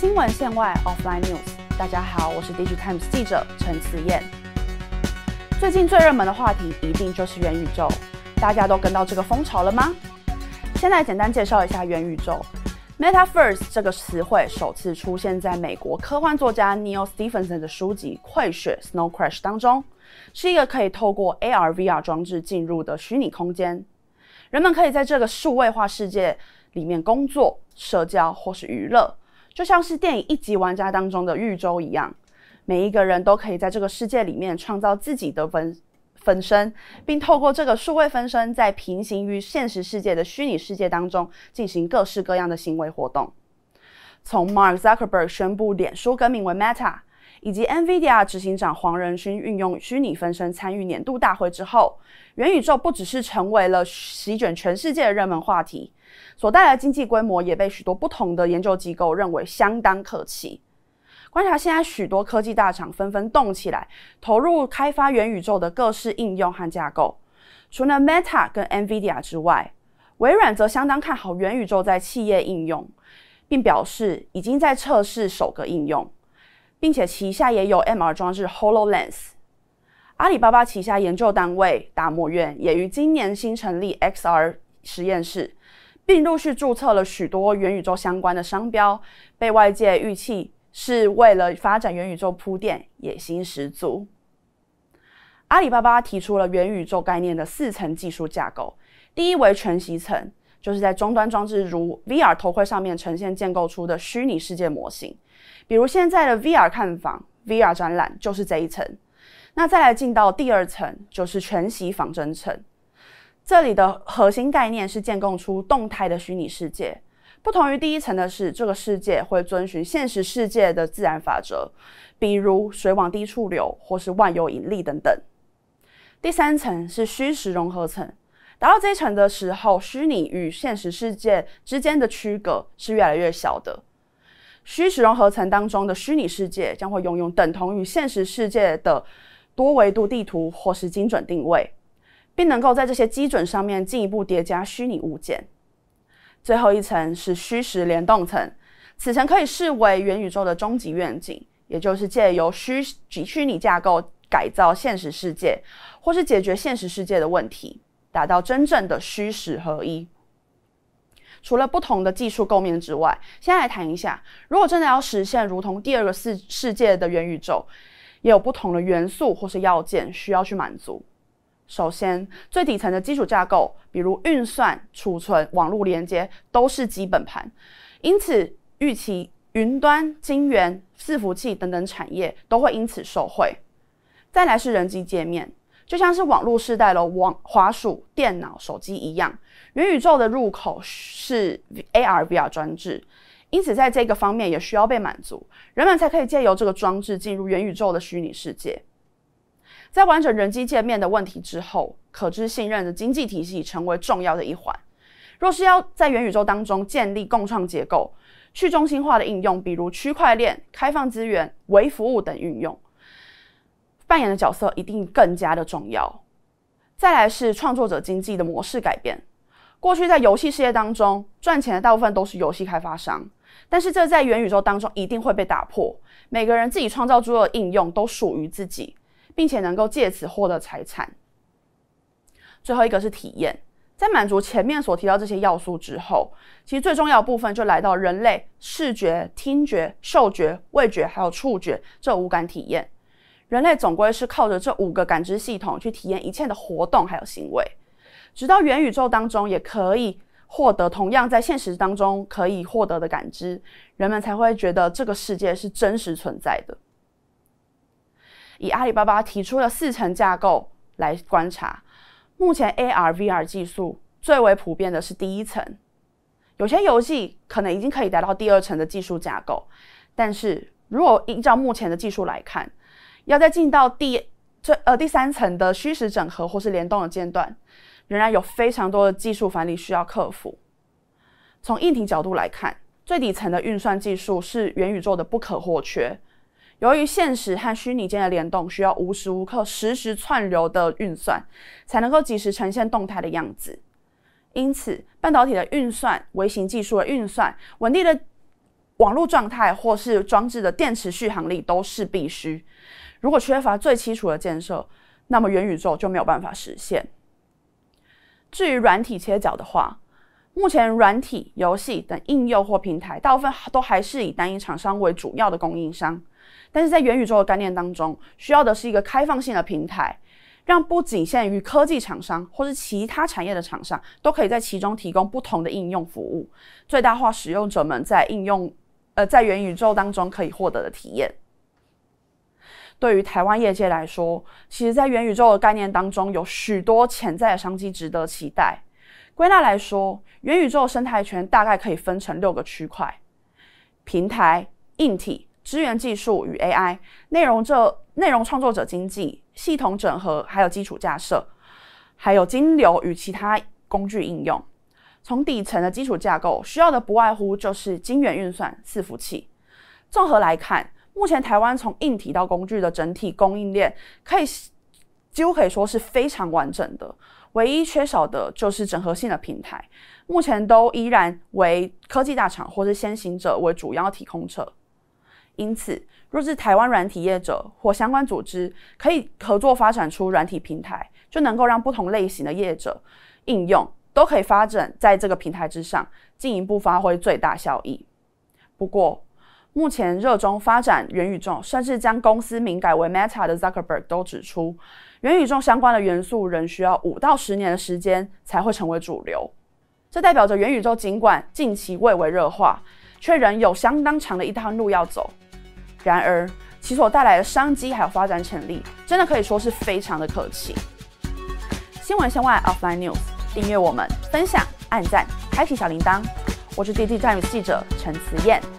新闻线外 （Offline News），大家好，我是 Digitimes 记者陈慈燕。最近最热门的话题一定就是元宇宙，大家都跟到这个风潮了吗？先来简单介绍一下元宇宙。Metaverse 这个词汇首次出现在美国科幻作家 Neil Stephenson 的书籍《溃雪 Snow Crash》当中，是一个可以透过 AR/VR 装置进入的虚拟空间。人们可以在这个数位化世界里面工作、社交或是娱乐。就像是电影《一级玩家》当中的玉州一样，每一个人都可以在这个世界里面创造自己的分分身，并透过这个数位分身，在平行于现实世界的虚拟世界当中进行各式各样的行为活动。从 Mark Zuckerberg 宣布脸书更名为 Meta，以及 NVIDIA 执行长黄仁勋运用虚拟分身参与年度大会之后，元宇宙不只是成为了席卷全世界的热门话题。所带来的经济规模也被许多不同的研究机构认为相当可期。观察现在许多科技大厂纷纷动起来，投入开发元宇宙的各式应用和架构。除了 Meta 跟 NVIDIA 之外，微软则相当看好元宇宙在企业应用，并表示已经在测试首个应用，并且旗下也有 MR 装置 HoloLens。阿里巴巴旗下研究单位达摩院也于今年新成立 XR 实验室。并陆续注册了许多元宇宙相关的商标，被外界预期是为了发展元宇宙铺垫，野心十足。阿里巴巴提出了元宇宙概念的四层技术架构，第一为全息层，就是在终端装置如 VR 头盔上面呈现建构出的虚拟世界模型，比如现在的 VR 看房、VR 展览就是这一层。那再来进到第二层，就是全息仿真层。这里的核心概念是建构出动态的虚拟世界。不同于第一层的是，这个世界会遵循现实世界的自然法则，比如水往低处流，或是万有引力等等。第三层是虚实融合层。达到这一层的时候，虚拟与现实世界之间的区隔是越来越小的。虚实融合层当中的虚拟世界将会拥有等同于现实世界的多维度地图或是精准定位。并能够在这些基准上面进一步叠加虚拟物件。最后一层是虚实联动层，此层可以视为元宇宙的终极愿景，也就是借由虚及虚拟架构改造现实世界，或是解决现实世界的问题，达到真正的虚实合一。除了不同的技术构面之外，先来谈一下，如果真的要实现如同第二个世世界的元宇宙，也有不同的元素或是要件需要去满足。首先，最底层的基础架构，比如运算、储存、网络连接，都是基本盘。因此，预期云端、晶圆、伺服器等等产业都会因此受惠。再来是人机界面，就像是网络世代的网、滑鼠、电脑、手机一样，元宇宙的入口是 AR、VR 装置，因此在这个方面也需要被满足，人们才可以借由这个装置进入元宇宙的虚拟世界。在完整人机界面的问题之后，可知信任的经济体系成为重要的一环。若是要在元宇宙当中建立共创结构，去中心化的应用，比如区块链、开放资源、微服务等运用，扮演的角色一定更加的重要。再来是创作者经济的模式改变。过去在游戏世界当中赚钱的大部分都是游戏开发商，但是这在元宇宙当中一定会被打破。每个人自己创造出的应用都属于自己。并且能够借此获得财产。最后一个是体验，在满足前面所提到这些要素之后，其实最重要的部分就来到人类视觉、听觉、嗅觉、味觉还有触觉这五感体验。人类总归是靠着这五个感知系统去体验一切的活动还有行为，直到元宇宙当中也可以获得同样在现实当中可以获得的感知，人们才会觉得这个世界是真实存在的。以阿里巴巴提出的四层架构来观察，目前 AR、VR 技术最为普遍的是第一层，有些游戏可能已经可以达到第二层的技术架构，但是如果依照目前的技术来看，要再进到第最呃第三层的虚实整合或是联动的阶段，仍然有非常多的技术反例需要克服。从硬体角度来看，最底层的运算技术是元宇宙的不可或缺。由于现实和虚拟间的联动需要无时无刻实时串流的运算，才能够及时呈现动态的样子，因此半导体的运算、微型技术的运算、稳定的网络状态或是装置的电池续航力都是必须。如果缺乏最基础的建设，那么元宇宙就没有办法实现。至于软体切角的话，目前软体、游戏等应用或平台，大部分都还是以单一厂商为主要的供应商。但是在元宇宙的概念当中，需要的是一个开放性的平台，让不仅限于科技厂商或是其他产业的厂商，都可以在其中提供不同的应用服务，最大化使用者们在应用呃在元宇宙当中可以获得的体验。对于台湾业界来说，其实，在元宇宙的概念当中，有许多潜在的商机值得期待。归纳来说，元宇宙生态圈大概可以分成六个区块：平台、硬体、资源技术与 AI、内容这内容创作者经济、系统整合，还有基础架设，还有金流与其他工具应用。从底层的基础架构，需要的不外乎就是晶圆运算、伺服器。综合来看。目前台湾从硬体到工具的整体供应链，可以几乎可以说是非常完整的，唯一缺少的就是整合性的平台。目前都依然为科技大厂或是先行者为主要提供者。因此，若是台湾软体业者或相关组织可以合作发展出软体平台，就能够让不同类型的业者应用都可以发展在这个平台之上，进一步发挥最大效益。不过，目前热衷发展元宇宙，甚至将公司名改为 Meta 的 Zuckerberg 都指出，元宇宙相关的元素仍需要五到十年的时间才会成为主流。这代表着元宇宙尽管近期蔚为热化，却仍有相当长的一段路要走。然而，其所带来的商机还有发展潜力，真的可以说是非常的可期。新闻线外 Offline News，订阅我们，分享、按赞、开启小铃铛。我是 DT Times 记者陈慈燕。